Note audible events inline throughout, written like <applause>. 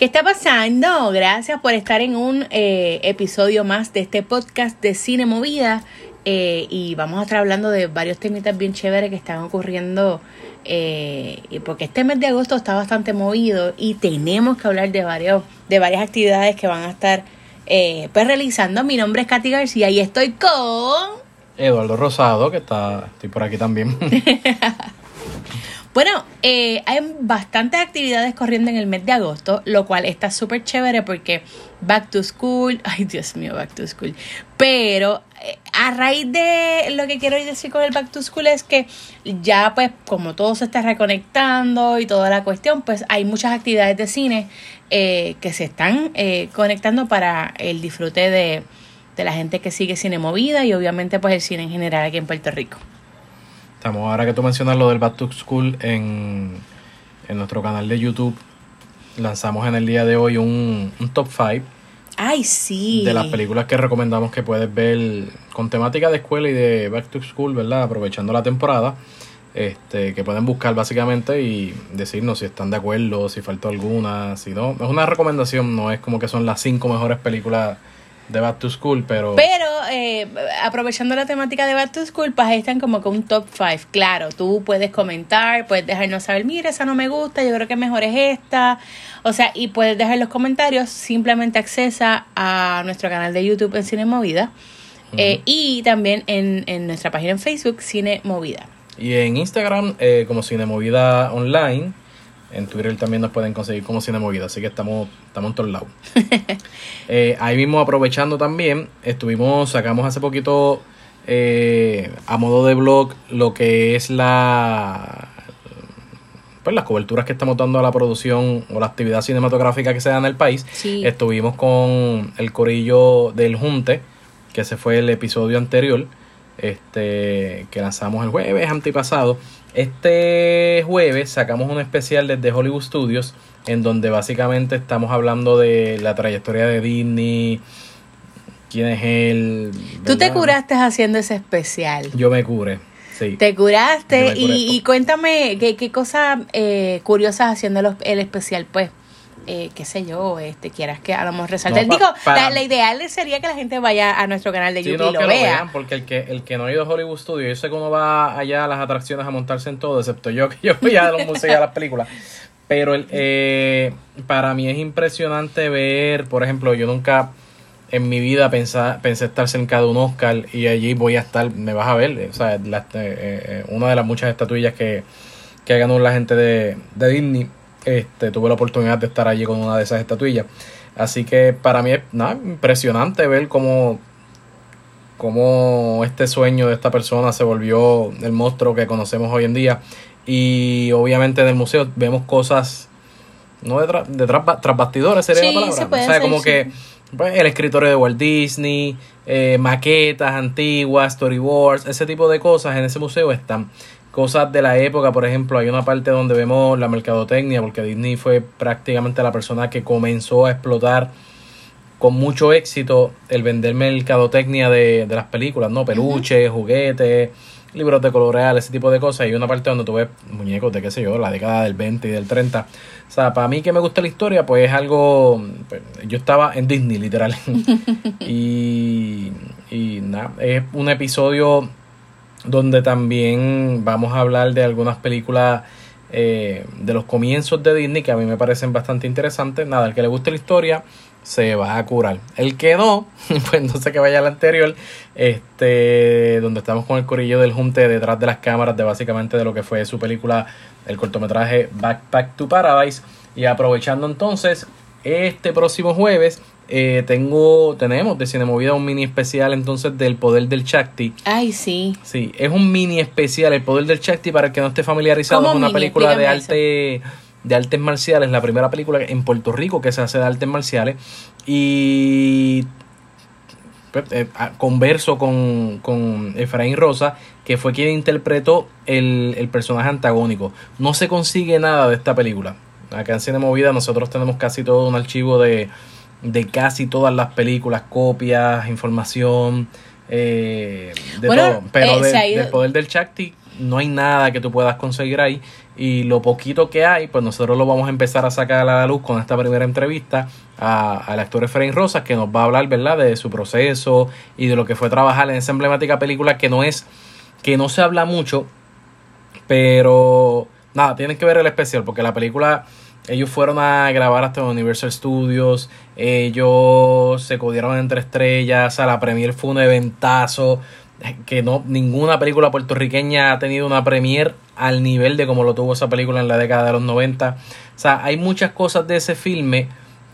¿Qué está pasando? Gracias por estar en un eh, episodio más de este podcast de Cine Movida. Eh, y vamos a estar hablando de varios temitas bien chéveres que están ocurriendo. Eh, porque este mes de agosto está bastante movido y tenemos que hablar de, varios, de varias actividades que van a estar pues realizando. Mi nombre es Katy García y estoy con. Eduardo Rosado, que está, estoy por aquí también. <laughs> Bueno, eh, hay bastantes actividades corriendo en el mes de agosto, lo cual está súper chévere porque Back to School, <laughs> ay Dios mío, Back to School. Pero eh, a raíz de lo que quiero decir con el Back to School es que ya pues como todo se está reconectando y toda la cuestión, pues hay muchas actividades de cine eh, que se están conectando para el disfrute de, de la gente que sigue cine movida y obviamente pues el cine en general aquí en Puerto Rico. Estamos, ahora que tú mencionas lo del Back to School en, nuestro canal de YouTube, lanzamos en el día de hoy un, top 5. Ay, sí. De las películas que recomendamos que puedes ver con temática de escuela y de Back to School, ¿verdad? Aprovechando la temporada. Este, que pueden buscar básicamente y decirnos si están de acuerdo, si faltó alguna, si no. Es una recomendación, no es como que son las cinco mejores películas de Back to School, pero... Pero eh, aprovechando la temática de Back to School, pues ahí están como con un top 5. Claro, tú puedes comentar, puedes dejarnos saber, mira, esa no me gusta, yo creo que mejor es esta. O sea, y puedes dejar los comentarios, simplemente accesa a nuestro canal de YouTube en Cine Movida. Eh, y también en, en nuestra página en Facebook, Cine Movida. Y en Instagram, eh, como Cine Movida Online. En Twitter también nos pueden conseguir como Cine Movida, así que estamos, estamos en todos lados. <laughs> Eh, ahí mismo aprovechando también, estuvimos, sacamos hace poquito eh, a modo de blog lo que es la pues las coberturas que estamos dando a la producción o la actividad cinematográfica que se da en el país. Estuvimos con el corillo del Junte, que ese fue el episodio anterior, este que lanzamos el jueves antipasado. Este jueves sacamos un especial desde Hollywood Studios en donde básicamente estamos hablando de la trayectoria de Disney, quién es él. Tú te curaste haciendo ese especial. Yo me curé. Sí. Te curaste y, cuéntame qué, qué cosas eh, curiosas haciendo el especial, pues eh, qué sé yo, este, quieras que a lo mejor resalte. Digo, la, ideal sería que la gente vaya a nuestro canal de YouTube y lo, vea. porque el que, el que no ha ido a Hollywood Studios, yo sé que uno va allá a las atracciones a montarse en todo, excepto yo, que yo voy a los museos y a las películas. Pero el, eh, para mí es impresionante ver, por ejemplo, yo nunca en mi vida pensé, pensé estar cerca de un Oscar y allí voy a estar, me vas a ver, o sea, la, eh, una de las muchas estatuillas que, que ganó la gente de, de Disney este, tuve la oportunidad de estar allí con una de esas estatuillas. Así que para mí es nada, impresionante ver cómo, cómo este sueño de esta persona se volvió el monstruo que conocemos hoy en día. Y obviamente en el museo vemos cosas, no de, de tras bastidores sería la palabra. o sea, como que pues, el escritorio de Walt Disney, eh, maquetas antiguas, storyboards, ese tipo de cosas en ese museo están cosas de la época, por ejemplo, hay una parte donde vemos la mercadotecnia, porque Disney fue prácticamente la persona que comenzó a explotar con mucho éxito el vender mercadotecnia de, de las películas, ¿no? Peluches, juguetes, libros de color ese tipo de cosas. Y hay una parte donde tú ves muñecos de, qué sé yo, la década del 20 y del 30. O sea, para mí que me gusta la historia, pues es algo... Pues, yo estaba en Disney, literal. <laughs> y, y nada, es un episodio donde también vamos a hablar de algunas películas eh, de los comienzos de Disney que a mí me parecen bastante interesantes. Nada, el que le guste la historia se va a curar. El que no, <laughs> pues no sé que vaya al anterior, este, donde estamos con el corillo del junte detrás de las cámaras de básicamente de lo que fue su película, el cortometraje Backpack to Paradise. Y aprovechando entonces, este próximo jueves eh, tengo, tenemos de Cinemovida un mini especial entonces del Poder del Chakti. Ay, sí. Sí, es un mini especial, el Poder del Chakti, para el que no esté familiarizado, es una película de arte de artes marciales, la primera película en Puerto Rico que se hace de artes marciales y pues, eh, converso con, con Efraín Rosa, que fue quien interpretó el, el personaje antagónico. No se consigue nada de esta película. Acá en Cine Movida nosotros tenemos casi todo un archivo de, de casi todas las películas, copias, información, eh, de todo. Pero eh, del poder del Chakti no hay nada que tú puedas conseguir ahí. y lo poquito que hay, pues nosotros lo vamos a empezar a sacar a la luz con esta primera entrevista al actor Efraín Rosas, que nos va a hablar, ¿verdad?, de su proceso y de lo que fue trabajar en esa emblemática película que no es, que no se habla mucho, pero nada, tienen que ver el especial, porque la película ellos fueron a grabar hasta Universal Studios, ellos se codieron entre estrellas, a la premier fue un eventazo, que no ninguna película puertorriqueña ha tenido una premier al nivel de como lo tuvo esa película en la década de los 90. O sea, hay muchas cosas de ese filme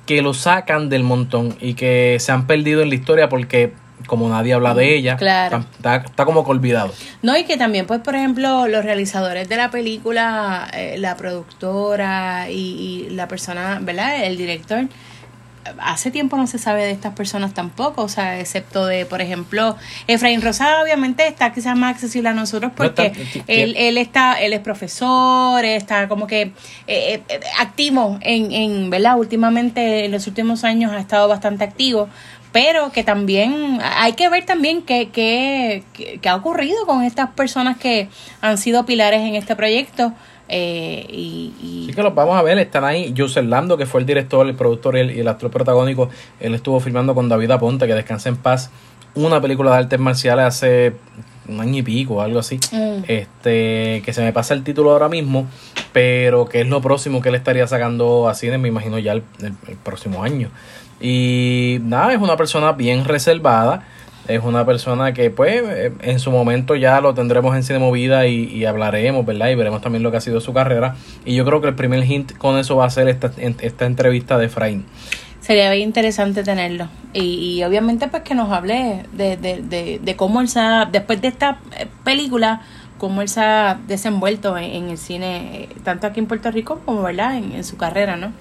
que lo sacan del montón y que se han perdido en la historia porque como nadie habla de ella, claro. está, como que olvidado. No, y que también, pues, por ejemplo, los realizadores de la película, eh, la productora y, y, la persona, ¿verdad? El director, hace tiempo no se sabe de estas personas tampoco, o sea, excepto de, por ejemplo, Efraín Rosado, obviamente está quizás más accesible a nosotros porque él, él está, él es profesor, está como que eh, eh, activo en, en, ¿verdad? Últimamente, en los últimos años ha estado bastante activo, pero que también hay que ver también qué, qué, qué ha ocurrido con estas personas que han sido pilares en este proyecto eh, y, Sí que los vamos a ver, están ahí. José Lando, que fue el director, el productor y el, actor protagónico, él estuvo filmando con David Aponte, que descansa en paz, una película de artes marciales hace un año y pico, algo así. Mm. Este, que se me pasa el título ahora mismo, pero que es lo próximo que él estaría sacando a cine, me imagino ya el próximo año. Y nada, es una persona bien reservada es una persona que pues eh, en su momento ya lo tendremos en Cine Movida y, y, hablaremos, ¿verdad? Y veremos también lo que ha sido su carrera. Y yo creo que el primer hint con eso va a ser esta, esta entrevista de Efraín. Sería bien interesante tenerlo. Y, obviamente pues que nos hable de, de, de, de, cómo él se ha, después de esta eh, película, cómo él se ha desenvuelto en, el cine, eh, tanto aquí en Puerto Rico como, ¿verdad? En, en su carrera, ¿no?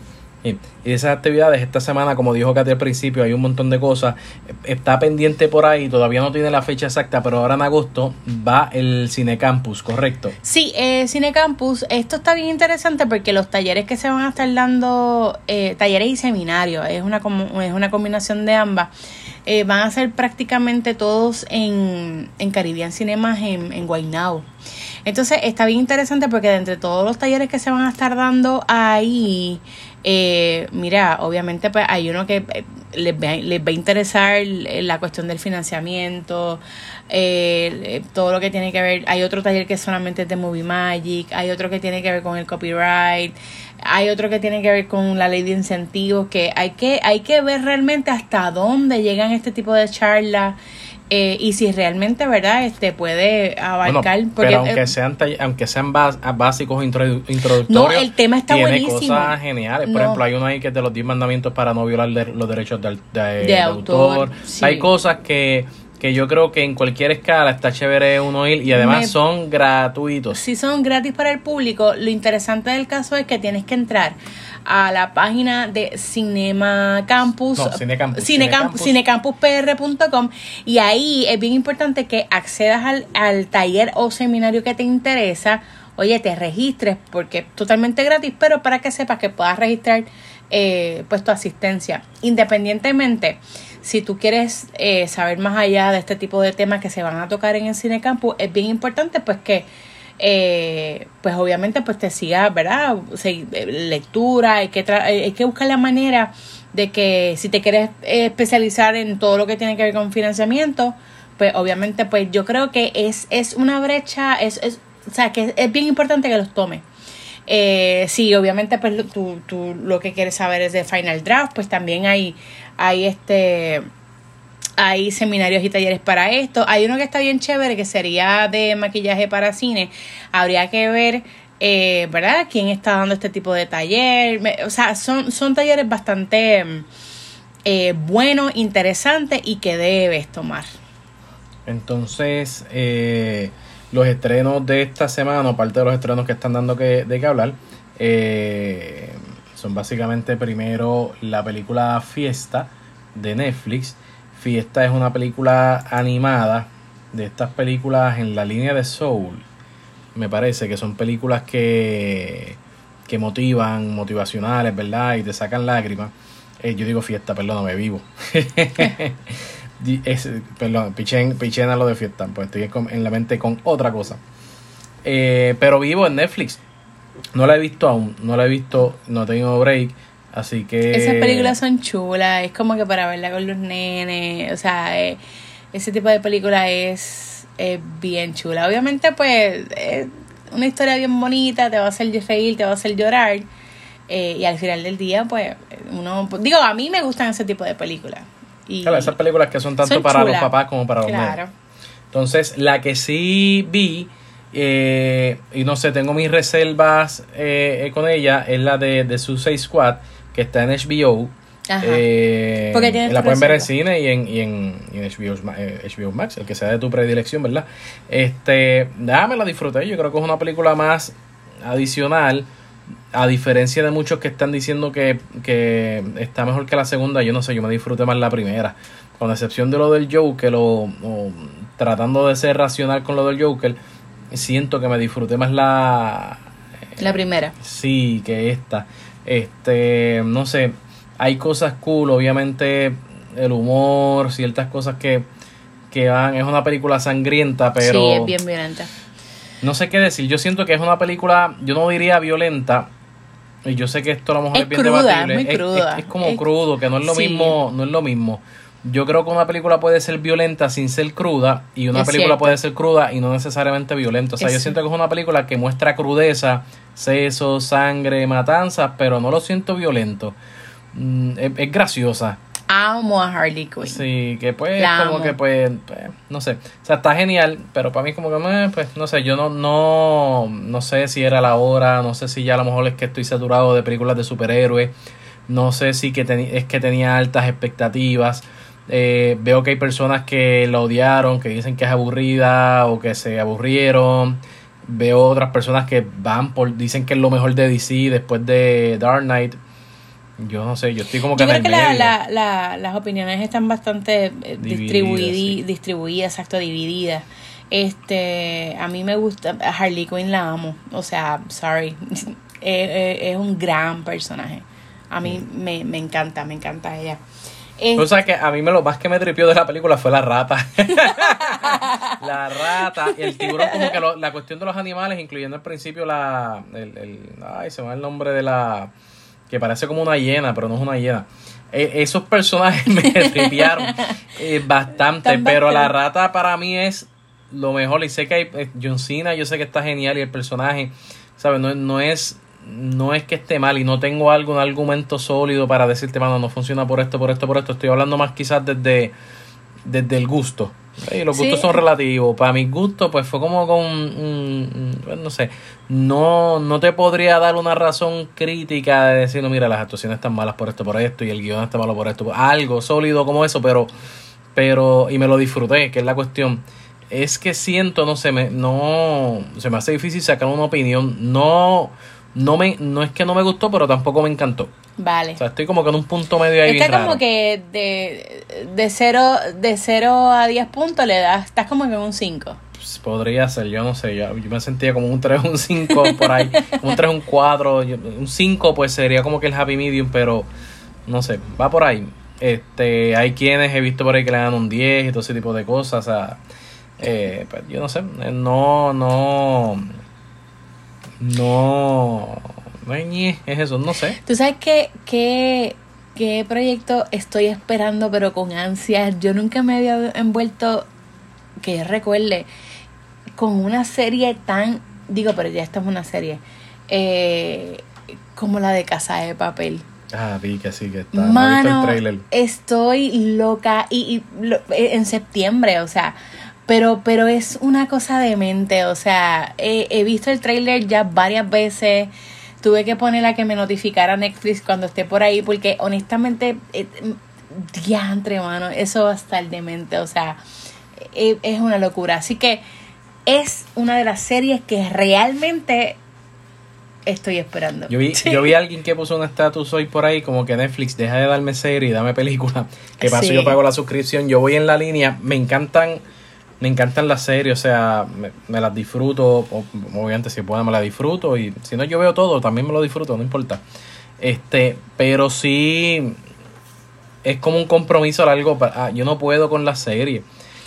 Y, esas actividades, esta semana, como dijo Katy al principio, hay un montón de cosas. Está pendiente por ahí, todavía no tiene la fecha exacta, pero ahora en agosto va el Cinecampus, ¿correcto? Sí, eh, Cinecampus, esto está bien interesante porque los talleres que se van a estar dando, eh, talleres y seminarios, es una, es una combinación de ambas. Eh, van a ser prácticamente todos en, en Caribbean Cinemas en, en. Entonces está bien interesante porque de entre todos los talleres que se van a estar dando ahí, eh, mira, obviamente pues hay uno que eh, les, va, les va a interesar la cuestión del financiamiento, eh, todo lo que tiene que ver, hay otro taller que solamente es de Movie Magic, hay otro que tiene que ver con el copyright, hay otro que tiene que ver con la ley de incentivos, que hay que, hay que ver realmente hasta dónde llegan este tipo de charlas. Eh, y si realmente verdad este puede abarcar pero aunque eh, sean aunque sean básicos introductorios no el tema está tiene buenísimo. cosas geniales. Por ejemplo hay uno ahí que es de los 10 mandamientos para no violar los derechos de, autor, hay cosas que que yo creo que en cualquier escala está chévere uno ir y además son gratuitos. Si son gratis para el público, lo interesante del caso es que tienes que entrar a la página de Cinema Campus, cinecampuspr.com y ahí es bien importante que accedas al, al taller o seminario que te interesa. Oye, te registres porque es totalmente gratis, pero para que sepas que puedas registrar eh, pues tu asistencia. Independientemente, si tú quieres eh, saber más allá de este tipo de temas que se van a tocar en el Cine Campus, es bien importante pues que eh, pues obviamente pues te siga, ¿verdad? Eh, lectura, hay que, eh, hay que buscar la manera de que si te quieres especializar en todo lo que tiene que ver con financiamiento, pues obviamente pues yo creo que es, es una brecha, es, es, o sea, que es bien importante que los tomes. Eh, sí, obviamente pues tú, tú lo que quieres saber es de Final Draft, pues también hay, hay este hay seminarios y talleres para esto. Hay uno que está bien chévere que sería de maquillaje para cine. Habría que ver, eh, ¿verdad? ¿Quién está dando este tipo de taller? O sea, son, son talleres bastante eh, buenos, interesantes y que debes tomar. Entonces, eh, los estrenos de esta semana, aparte de los estrenos que están dando que, de qué hablar, eh, son básicamente primero la película Fiesta de Netflix Fiesta es una película animada de estas películas en la línea de Soul. Me parece que son películas que, que motivan, motivacionales, ¿verdad? Y te sacan lágrimas. Eh, yo digo fiesta, perdóname, vivo. <laughs> perdón, pichen, pichena lo de fiesta, pues estoy en la mente con otra cosa. Eh, pero vivo en Netflix. No la he visto aún, no la he visto, no he tenido break. Así que... Esas películas son chulas, es como que para verla con los nenes, o sea, eh, ese tipo de película es, bien chula. Obviamente, pues, es una historia bien bonita, te va a hacer reír, te va a hacer llorar. Eh, y al final del día, pues, uno... Digo, a mí me gustan ese tipo de películas. Y claro, esas películas que son tanto para los papás como para los claro. Entonces, la que sí vi... Eh, y no sé, tengo mis reservas con ella, es la de, de Suicide Squad que está en HBO. Eh, la pueden ver en cine y en, y en, HBO, eh, Max, el que sea de tu predilección, ¿verdad? Este, me la disfruté. Yo creo que es una película más adicional. A diferencia de muchos que están diciendo que, que está mejor que la segunda, yo no sé, yo me disfruté más la primera. Con excepción de lo del Joker, o, tratando de ser racional con lo del Joker, siento que me disfruté más la. La primera. Sí, que esta. Este, no sé, hay cosas cool, obviamente el humor, ciertas cosas que, que van, es una película sangrienta, pero... Sí, es bien violenta. No sé qué decir, yo siento que es una película, yo no diría violenta, y yo sé que esto a lo mejor es, bien debatible. Es, como crudo, que no es lo mismo, no es lo mismo. Yo creo que una película puede ser violenta sin ser cruda y una película puede ser cruda y no necesariamente violenta. O sea, yo siento que es una película que muestra crudeza, seso, sangre, matanzas, pero no lo siento violento. Mm, es, graciosa. Amo a Harley Quinn. Sí, que pues como que pues, pues, no sé. O sea, está genial, pero para mí como que pues no sé, yo no no no sé si era la hora, no sé si ya a lo mejor es que estoy saturado de películas de superhéroes. No sé si que es que tenía altas expectativas eh, veo que hay personas que la odiaron, que dicen que es aburrida o que se aburrieron. Veo otras personas que van por, dicen que es lo mejor de DC después de Dark Knight. Yo no sé, yo estoy como que... Yo creo que la, la, las opiniones están bastante eh, distribuidas, distribuidas, exacto, divididas. Este, a mí me gusta, Harley Quinn la amo, o sea, sorry, <laughs> es, un gran personaje. A mí me, me encanta, me encanta ella. O sea que a mí me lo más que me tripió de la película fue la rata. <laughs> la rata y el tiburón, como que la cuestión de los animales, incluyendo al principio la. El, el, ay, se me va el nombre de la. que parece como una hiena, pero no es una hiena. E, esos personajes <laughs> me tripiaron eh, bastante, pero la rata para mí es lo mejor. Y sé que hay. Eh, John Cena, yo sé que está genial y el personaje, ¿sabes? No, no es no es que esté mal y no tengo algún argumento sólido para decirte, mano, no funciona por esto, por esto, por esto. Estoy hablando más quizás desde, desde el gusto. Y los gustos son relativos. Para mi gusto, pues fue como con, pues, no sé, no, no te podría dar una razón crítica de decir, no, mira, las actuaciones están malas por esto, por esto, y el guion está malo por esto. Algo sólido como eso, pero, pero, y me lo disfruté, que es la cuestión. Es que siento, no sé, me, no, se me hace difícil sacar una opinión. No, no me no es que no me gustó, pero tampoco me encantó. Vale. O sea, estoy como que en un punto medio ahí Está como que de, de 0 de cero a 10 puntos le das, estás como que en un 5. Pues podría ser, yo no sé, yo, me sentía como un 3, un 5 por ahí, un 3, un 4, un 5 pues sería como que el happy medium, pero no sé, va por ahí. Este, hay quienes he visto por ahí que le dan un 10 y todo ese tipo de cosas, o sea, eh, pues yo no sé, no, no no. No es eso, no sé. ¿Tú sabes qué, qué, qué proyecto estoy esperando, pero con ansias? Yo nunca me había envuelto, que recuerde, con una serie tan. Digo, pero ya esta es una serie. Eh, como la de Casa de Papel. Ah, vi que sí, que está. Mano, estoy loca. Y, y en septiembre, o sea pero, pero es una cosa de mente, o sea, he, visto el trailer ya varias veces. Tuve que poner a que me notificara Netflix cuando esté por ahí, porque honestamente, eh, diantre, mano, eso va a estar demente, o sea, eh, es una locura. Así que es una de las series que realmente estoy esperando. Yo vi, <laughs> yo vi a alguien que puso un estatus hoy por ahí como que Netflix deja de darme serie y dame película. Que paso yo pago la suscripción. Yo voy en la línea. Me encantan me encantan las series, o sea, me, las disfruto, obviamente si puedo me las disfruto y si no yo veo todo, también me lo disfruto, no importa. Este, pero sí es como un compromiso largo, ah, yo no puedo con la serie.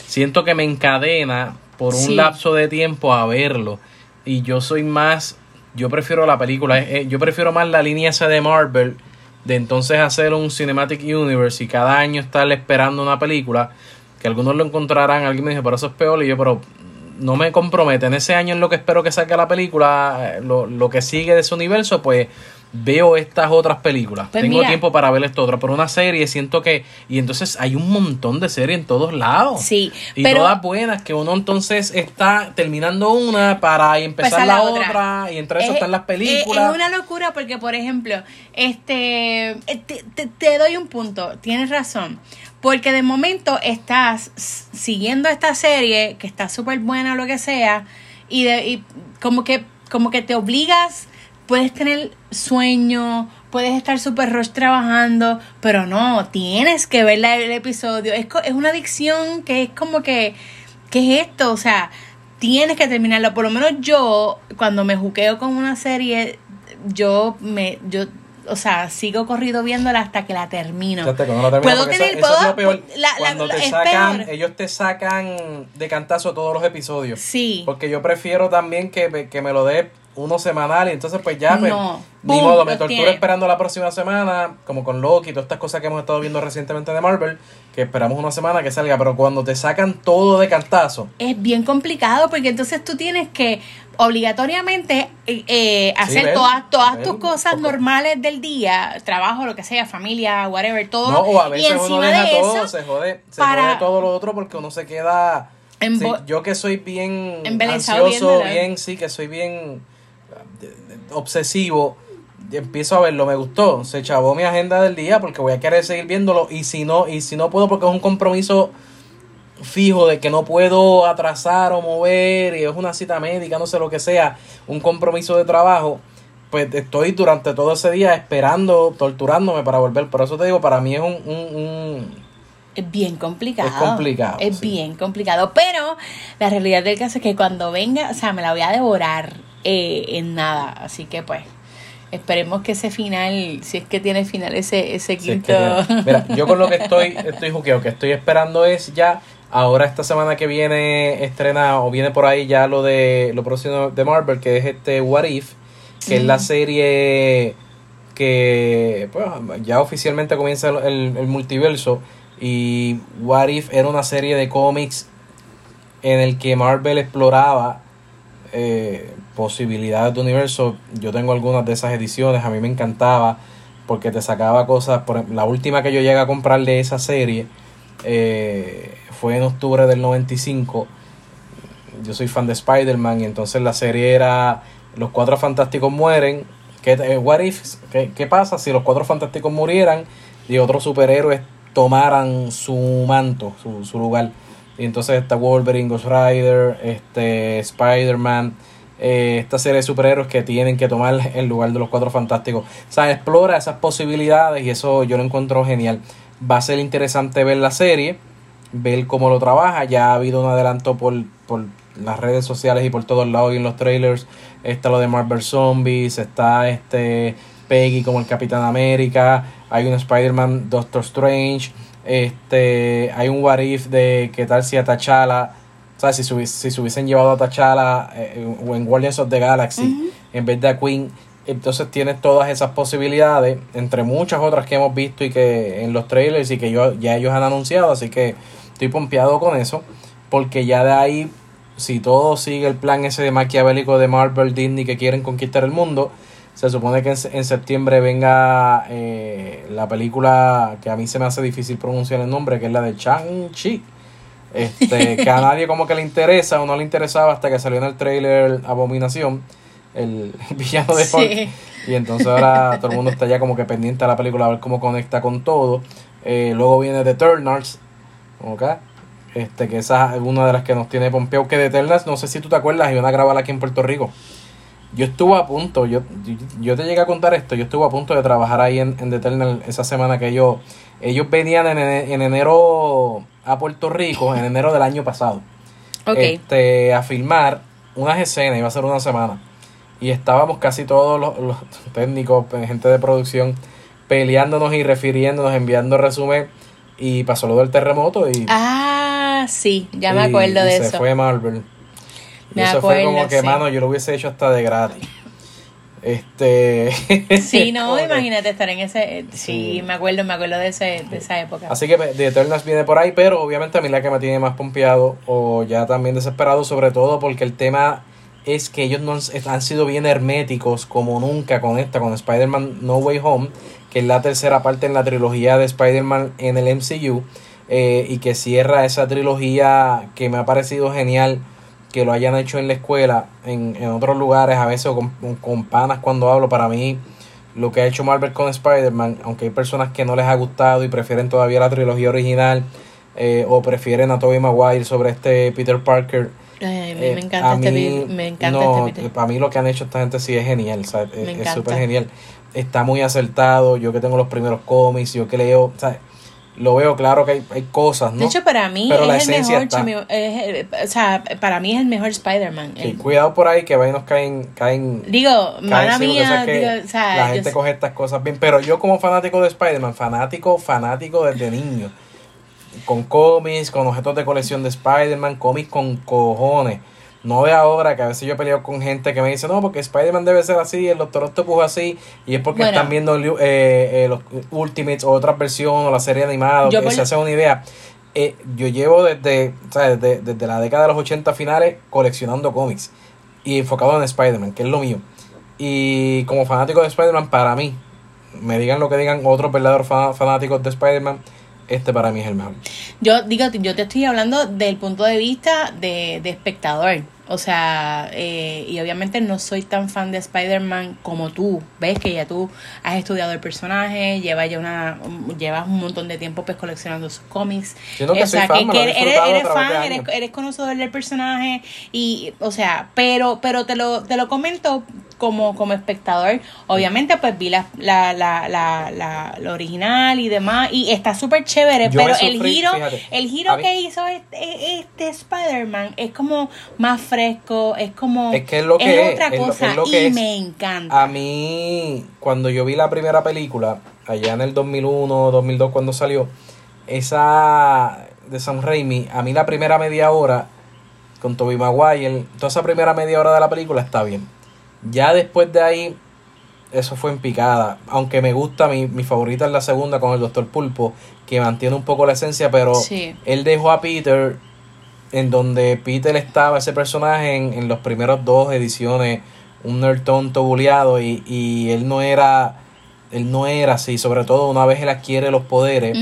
Siento que me encadena por un lapso de tiempo a verlo y yo soy más yo prefiero la película, eh, yo prefiero más la línea esa de Marvel, de entonces hacer un Cinematic Universe y cada año estar esperando una película, que algunos lo encontrarán, alguien me dice, pero eso es peor, y yo, pero no me compromete. En ese año en lo que espero que salga la película, eh, lo, lo que sigue de ese universo, pues veo estas otras películas. Pues Tengo tiempo para ver esto otro, pero una serie siento que y entonces hay un montón de series en todos lados. Sí, y todas buenas que uno entonces está terminando una para empezar la, otra. y entre eso están las películas. Es, una locura porque por ejemplo, este eh, te, te doy un punto, tienes razón. Porque de momento estás siguiendo esta serie que está súper buena o lo que sea y, de, y como que como que te obligas puedes tener sueño, puedes estar súper rush trabajando, pero no, tienes que ver el episodio. Es, es una adicción que es como que, ¿qué es esto? O sea, tienes que terminarlo. Por lo menos yo, cuando me juqueo con una serie, yo me, yo o sea, sigo corrido viéndola hasta que la termino. puedo tener, puedo, cuando te sacan, ellos te sacan de cantazo todos los episodios. Sí. Porque yo prefiero también que, que me lo dé uno semanal y entonces pues ya pues ni modo, me torturo esperando la próxima semana, como con Loki y todas estas cosas que hemos estado viendo recientemente de Marvel, que esperamos una semana que salga, pero cuando te sacan todo de cantazo. Es bien complicado porque entonces tú tienes que obligatoriamente eh, eh hacer todas, todas tus cosas normales del día, trabajo, lo que sea, familia, whatever, todo. No, o a veces uno deja todo, se jode, se jode todo lo otro porque uno se queda... yo que soy bien ansioso, bien, sí, que soy bien obsesivo, empiezo a verlo, me gustó, se chavó mi agenda del día porque voy a querer seguir viéndolo y si no, y si no puedo porque es un compromiso fijo de que no puedo atrasar o mover y es una cita médica, no sé lo que sea, un compromiso de trabajo, pues estoy durante todo ese día esperando, torturándome para volver. Por eso te digo, para mí es un, es bien complicado. Es complicado. Es bien complicado. Pero la realidad del caso es que cuando venga, o sea, me la voy a devorar eh, en nada. Así que pues esperemos que ese final, si es que tiene final ese, ese quinto. Mira, yo con lo que estoy, <laughs> estoy juqueo, que estoy esperando es ya, ahora esta semana que viene estrena o viene por ahí ya lo de lo próximo de Marvel, que es este What If, que es la serie que pues, ya oficialmente comienza el, el multiverso. Y What If era una serie de cómics en el que Marvel exploraba eh, posibilidades de universo. Yo tengo algunas de esas ediciones, a mí me encantaba porque te sacaba cosas. Por, la última que yo llegué a comprar de esa serie eh, fue en octubre del 95. Yo soy fan de Spider-Man y entonces la serie era Los Cuatro Fantásticos mueren. ¿Qué, eh, what if, ¿qué, pasa si los Cuatro Fantásticos murieran y otros superhéroes tomaran su manto, su, su lugar? Y entonces está Wolverine, Ghost Rider, este, Spider-Man, eh, esta serie de superhéroes que tienen que tomar el lugar de los cuatro fantásticos. O sea, explora esas posibilidades y eso yo lo encuentro genial. Va a ser interesante ver la serie, ver cómo lo trabaja. Ya ha habido un adelanto por, por las redes sociales y por todos lados y en los trailers. Está lo de Marvel Zombies, está este Peggy como el Capitán América, hay un Spider-Man Doctor Strange este, hay un what if de qué tal si a T'Challa, o sea, si, si se hubiesen llevado a T'Challa eh, o en Guardians of the Galaxy en vez de a Queen, entonces tienes todas esas posibilidades, entre muchas otras que hemos visto y que en los trailers y que yo, ya ellos han anunciado, así que estoy pompeado con eso, porque ya de ahí, si todo sigue el plan ese de maquiavélico de Marvel, Disney que quieren conquistar el mundo, se supone que en, septiembre venga eh, la película que a mí se me hace difícil pronunciar el nombre, que es la de Chang-Chi. Este, <laughs> que a nadie como que le interesa o no le interesaba hasta que salió en el trailer Abominación, el <laughs> villano de Hulk. Y entonces ahora todo el mundo está ya como que pendiente a la película a ver cómo conecta con todo. Eh, luego viene The Eternals, Este, que esa es una de las que nos tiene pompeado. Que The Eternals, no sé si tú te acuerdas, iban a grabar aquí en Puerto Rico. Yo estuve a punto, yo, yo te llegué a contar esto, yo estuve a punto de trabajar ahí en, en The Eternal esa semana que ellos, ellos venían en, en enero a Puerto Rico, en enero del año pasado, este, a filmar unas escenas, iba a ser una semana, y estábamos casi todos los, los técnicos, gente de producción, peleándonos y refiriéndonos, enviando resumen, y pasó lo del terremoto y... Ah, sí, ya me acuerdo de eso. Se fue Marvel. Me eso fue como que, mano, yo lo hubiese hecho hasta de gratis. Este. <laughs> Sí, no, imagínate estar en ese. Sí, me acuerdo, me acuerdo de, ese, de esa época. Así que The Eternals viene por ahí, pero obviamente a mí la que me tiene más pompeado o ya también desesperado, sobre todo porque el tema es que ellos no han, sido bien herméticos como nunca con esta, con Spider-Man No Way Home, que es la tercera parte en la trilogía de Spider-Man en el MCU, eh, y que cierra esa trilogía que me ha parecido genial que lo hayan hecho en la escuela, en, en otros lugares, a veces con, con, panas cuando hablo, para mí lo que ha hecho Marvel con Spider-Man, aunque hay personas que no les ha gustado y prefieren todavía la trilogía original, eh, o prefieren a Tobey Maguire sobre este Peter Parker, Ay, a mí me eh, encanta, este, me encanta no, este Para mí lo que han hecho esta gente sí es genial, es súper genial. Está muy acertado, yo que tengo los primeros cómics, yo que leo, ¿sabes? Lo veo claro que hay, hay cosas, ¿no? De hecho, para mí es el mejor, es, o sea, para mí es el mejor Spider-Man. Sí, cuidado por ahí que va nos caen, caen Digo, mala mía, digo, o sea, la gente coge estas cosas bien, pero yo como fanático de Spider-Man, fanático, fanático desde niño con cómics, con objetos de colección de Spider-Man, cómics con cojones. No de ahora, que a veces yo he peleado con gente que me dice, no, porque Spider-Man debe ser así, el Doctor Octopus así, y es porque están viendo eh, eh, los Ultimates o otras versiones o la serie animada, que se hace una idea. Eh, yo llevo desde, Desde, desde, la década de los 80 finales coleccionando cómics y enfocado en Spider-Man, que es lo mío. Y como fanático de Spider-Man, para mí, me digan lo que digan otros verdaderos fanáticos de Spider-Man, este para mí es el mejor. Yo digo, yo te estoy hablando del punto de vista de, de espectador. O sea, eh, y obviamente no soy tan fan de Spider-Man como tú. Ves que ya tú has estudiado el personaje, llevas ya una, llevas un montón de tiempo pues coleccionando sus cómics. o sea, que, eres, eres fan, eres, eres, conocedor del personaje y, o sea, pero, pero te lo, te lo comento como, como espectador. Obviamente, pues vi la, la, la, la, la, original y demás, y está súper chévere, pero el giro, el giro que hizo este, este Spider-Man es como más fresco, es como es, que es, lo que otra cosa y me encanta. A mí, cuando yo vi la primera película, allá en el 2001, 2002, cuando salió, esa de Sam Raimi, a mí la primera media hora con Tobey Maguire, toda esa primera media hora de la película está bien ya después de ahí, eso fue en picada. Aunque me gusta, mi, mi favorita es la segunda con el Doctor Pulpo, que mantiene un poco la esencia, pero él dejó a Peter en donde Peter estaba, ese personaje, en, en los primeros dos ediciones, un nerd tonto buleado, y, y él no era él no era así, sobre todo una vez él adquiere los poderes,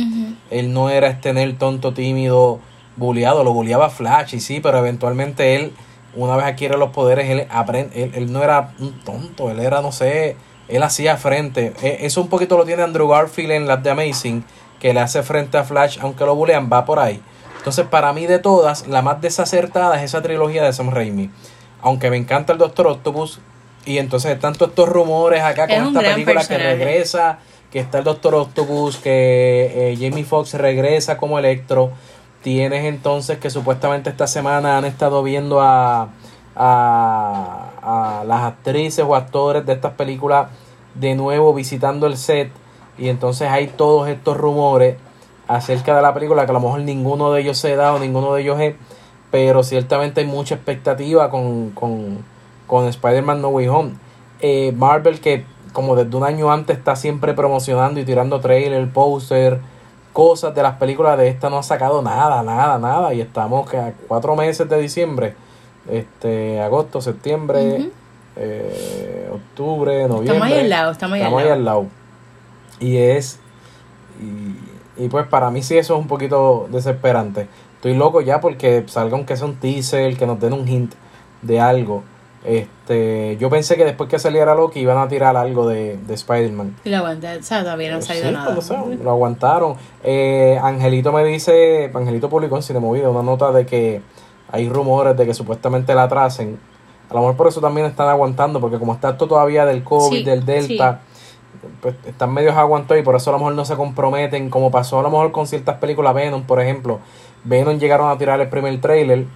él no era este nerd tonto, tímido, buleado, lo buleaba Flash, y sí, pero eventualmente él una vez adquiere los poderes, él, aprende, él, no era un tonto, él era, no sé, él hacía frente. E, eso un poquito lo tiene Andrew Garfield en las de Amazing, que le hace frente a Flash, aunque lo bulean, va por ahí. Entonces, para mí de todas, la más desacertada es esa trilogía de Sam Raimi. Aunque me encanta el Doctor Octopus, y entonces están todos estos rumores acá con esta película que regresa, que está el Doctor Octopus, que eh, Jamie Foxx regresa como Electro. Tienes entonces que supuestamente esta semana han estado viendo a, a, las actrices o actores de estas películas de nuevo visitando el set y entonces hay todos estos rumores acerca de la película que a lo mejor ninguno de ellos se da o ninguno de ellos es, pero ciertamente hay mucha expectativa con, con, con Spider-Man No Way Home. Eh, Marvel que como desde un año antes está siempre promocionando y tirando trailer, poster, cosas de las películas de esta no ha sacado nada, nada, nada. Y estamos a cuatro meses de diciembre, este, agosto, septiembre, eh, octubre, noviembre. Estamos ahí al lado, estamos ahí, al, lado. Y es, y, y, pues para mí sí eso es un poquito desesperante. Estoy loco ya porque salga aunque sea un teaser, que nos den un hint de algo. Este, yo pensé que después que saliera Loki iban a tirar algo de, de Spider-Man. Y lo aguantaron, o sea, todavía no ha salido nada. lo aguantaron. Eh, Angelito me dice, Angelito publicó en Cinemovida una nota de que hay rumores de que supuestamente la atrasen. A lo mejor por eso también están aguantando, porque como está esto todavía del COVID, del Delta, pues están medios aguantó y por eso a lo mejor no se comprometen, como pasó a lo mejor con ciertas películas Venom, por ejemplo. Venom llegaron a tirar el primer trailer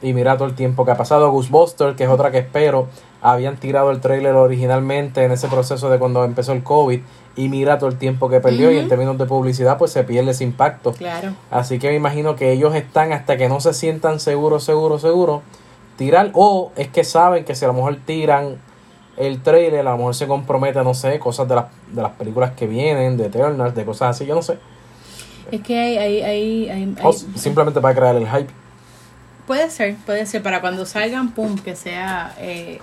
y mira todo el tiempo que ha pasado. Ghostbusters, que es otra que espero, habían tirado el trailer originalmente en ese proceso de cuando empezó el COVID. Y mira todo el tiempo que perdió. Y en términos de publicidad, pues se pierde ese impacto. Claro. Así que me imagino que ellos están hasta que no se sientan seguros, seguros, seguros, tirar. O es que saben que si a lo mejor tiran el trailer, a lo mejor se compromete, no sé, cosas de, las de las películas que vienen, de Eternals, de cosas así, yo no sé. Es que hay, hay, hay, hay, simplemente para crear el hype. Puede ser, puede ser, para cuando salgan, pum, que sea eh,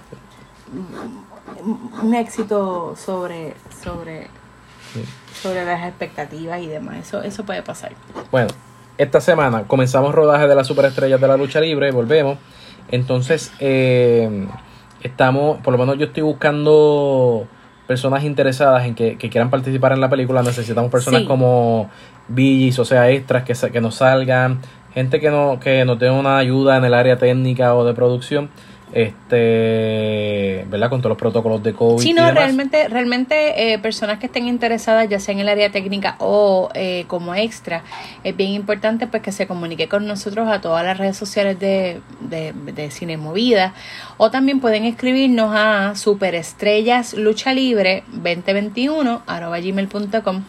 un éxito sobre, sobre, sobre las expectativas y demás. Eso, eso puede pasar. Bueno, esta semana comenzamos rodaje de las superestrellas de la lucha libre, volvemos. Entonces, eh, estamos, por lo menos yo estoy buscando personas interesadas en que, quieran participar en la película. Necesitamos personas como Billis, o sea, extras que, que nos salgan, gente que, no, que nos dé una ayuda en el área técnica o de producción este, ¿verdad? Con todos los protocolos de COVID. Sí, no, realmente, realmente eh, personas que estén interesadas, ya sea en el área técnica o eh, como extra, es bien importante pues que se comunique con nosotros a todas las redes sociales de, de, de Cine Movida o también pueden escribirnos a superestrellas lucha libre 2021 arroba gmail.com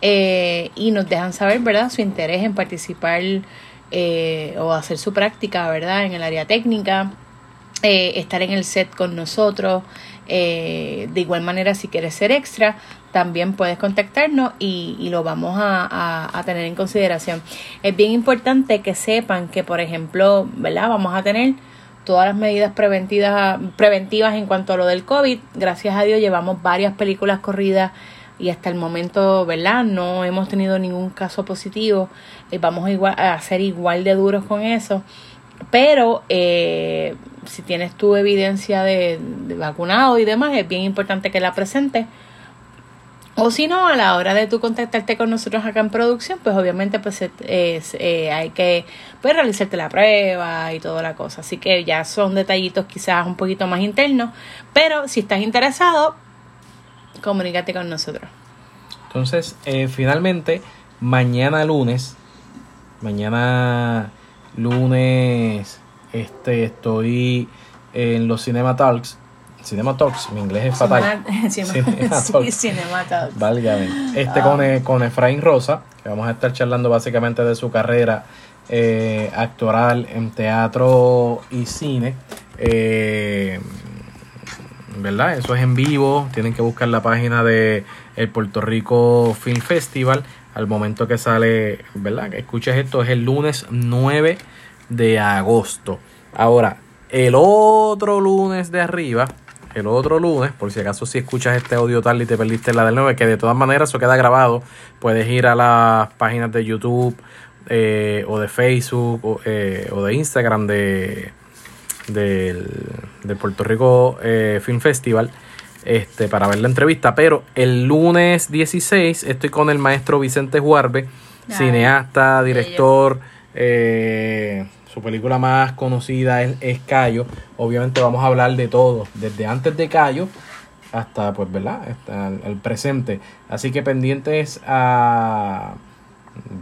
eh, y nos dejan saber, ¿verdad? Su interés en participar eh, o hacer su práctica, ¿verdad? En el área técnica eh, estar en el set con nosotros. Eh, de igual manera, si quieres ser extra, también puedes contactarnos y, lo vamos a, tener en consideración. Es bien importante que sepan que, por ejemplo, ¿verdad? Vamos a tener todas las medidas preventivas, preventivas en cuanto a lo del COVID. Gracias a Dios llevamos varias películas corridas y hasta el momento, ¿verdad? No hemos tenido ningún caso positivo. Eh, vamos a, ser igual de duros con eso. Pero eh, si tienes tu evidencia de, vacunado y demás, es bien importante que la presentes. O si no, a la hora de tú contactarte con nosotros acá en producción, pues obviamente pues eh, hay que pues, realizarte la prueba y toda la cosa. Así que ya son detallitos quizás un poquito más internos. Pero si estás interesado, comunícate con nosotros. Entonces, eh, finalmente, mañana lunes, mañana lunes este, estoy en los Cinema Talks. Cinema Talks, mi inglés es fatal. Cinema, <laughs> Talks. Válgame. Este con, ah. con Efraín Rosa, que vamos a estar charlando básicamente de su carrera eh, actoral en teatro y cine. Eh, ¿Verdad? Eso es en vivo. Tienen que buscar la página de el Puerto Rico Film Festival. Al momento que sale, ¿verdad? Que escuches esto, es el lunes 9 de agosto. Ahora, el otro lunes de arriba, el otro lunes, por si acaso si escuchas este audio tal y te perdiste la del 9, que de todas maneras eso queda grabado, puedes ir a las páginas de YouTube eh, o de Facebook o, eh, de Instagram de, del, Puerto Rico eh, Film Festival este, para ver la entrevista. Pero el lunes 16 estoy con el maestro Vicente Juarbe, cineasta, director. Eh, su película más conocida es, Cayo. Obviamente vamos a hablar de todo, desde antes de Cayo hasta, pues, ¿verdad? Hasta el, presente. Así que pendientes a...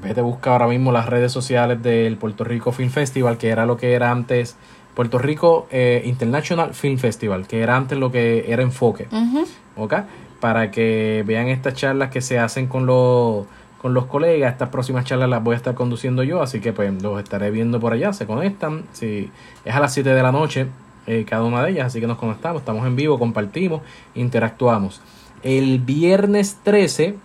Vete, busca ahora mismo las redes sociales del Puerto Rico Film Festival, que era lo que era antes Puerto Rico eh, International Film Festival, que era antes lo que era Enfoque. Para que vean estas charlas que se hacen con los con los colegas. Estas próximas charlas las voy a estar conduciendo yo, así que pues los estaré viendo por allá. Se conectan. Si es a las 7 de la noche eh, cada una de ellas, así que nos conectamos. Estamos en vivo, compartimos, interactuamos. El viernes 13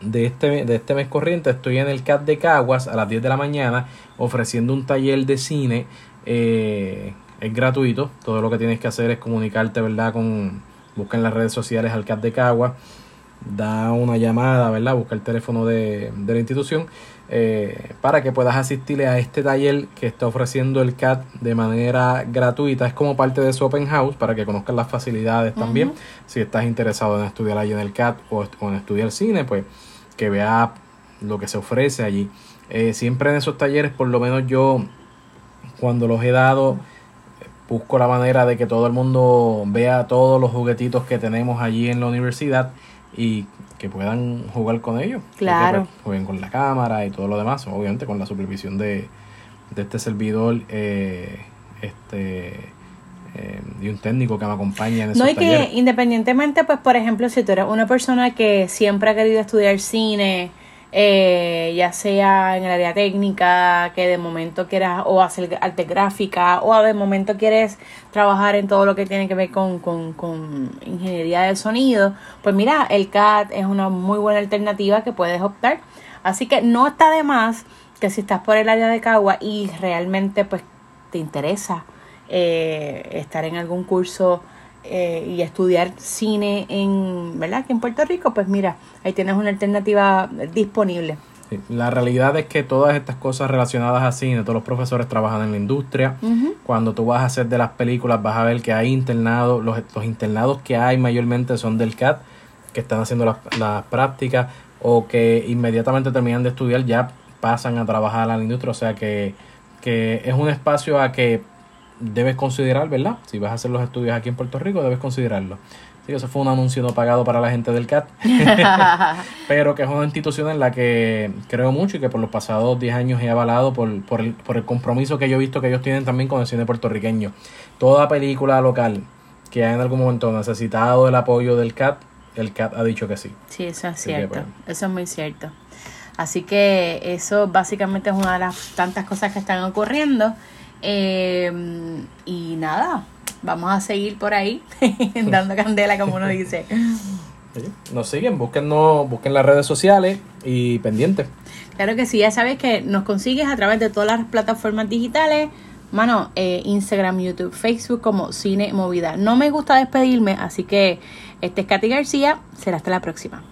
de este, de este mes corriente estoy en el CAT de Caguas a las 10 de la mañana ofreciendo un taller de cine. Eh, es gratuito. Todo lo que tienes que hacer es comunicarte, ¿verdad? Con, busca en las redes sociales al CAT de Caguas da una llamada, ¿verdad? Busca el teléfono de, la institución eh, para que puedas asistirle a este taller que está ofreciendo el CAT de manera gratuita. Es como parte de su open house para que conozcas las facilidades también. Si estás interesado en estudiar allí en el CAT o, en estudiar cine, pues que vea lo que se ofrece allí. Eh, siempre en esos talleres, por lo menos yo, cuando los he dado, busco la manera de que todo el mundo vea todos los juguetitos que tenemos allí en la universidad y que puedan jugar con ellos. Claro. Que jueguen con la cámara y todo lo demás, obviamente con la supervisión de, de este servidor, eh, este eh, y un técnico que me acompaña en esos No, y que independientemente, pues, por ejemplo, si tú eres una persona que siempre ha querido estudiar cine, eh, ya sea en el área técnica, que de momento quieras o hacer arte gráfica, o de momento quieres trabajar en todo lo que tiene que ver con, con, con ingeniería del sonido, pues mira, el CAD es una muy buena alternativa que puedes optar. Así que no está de más que si estás por el área de Cagua y realmente pues te interesa eh, estar en algún curso eh, y estudiar cine en, ¿verdad? Que en Puerto Rico, pues mira, ahí tienes una alternativa disponible. la realidad es que todas estas cosas relacionadas a cine, todos los profesores trabajan en la industria. Cuando tú vas a hacer de las películas, vas a ver que hay internados, los, los internados que hay mayormente son del CAT, que están haciendo las, las prácticas o que inmediatamente terminan de estudiar ya pasan a trabajar a la industria. O sea que, que es un espacio a que debes considerar, ¿verdad? Si vas a hacer los estudios aquí en Puerto Rico, debes considerarlo. Sí, eso fue un anuncio no pagado para la gente del CAT, <laughs> pero que es una institución en la que creo mucho y que por los pasados 10 años he avalado por, por, el, por el compromiso que yo he visto que ellos tienen también con el cine puertorriqueño. Toda película local que haya en algún momento necesitado el apoyo del CAT, el CAT ha dicho que sí. Sí, eso es cierto, pues, eso es muy cierto. Así que eso básicamente es una de las tantas cosas que están ocurriendo. Em, y nada, vamos a seguir por ahí <laughs> dando candela, como uno dice. Nos siguen, busquen las redes sociales y pendientes. Claro que sí, ya sabes que nos consigues a través de todas las plataformas digitales. Mano, eh, Instagram, YouTube, Facebook como Cine Movida. No me gusta despedirme, así que este es Katy García. Será hasta la próxima.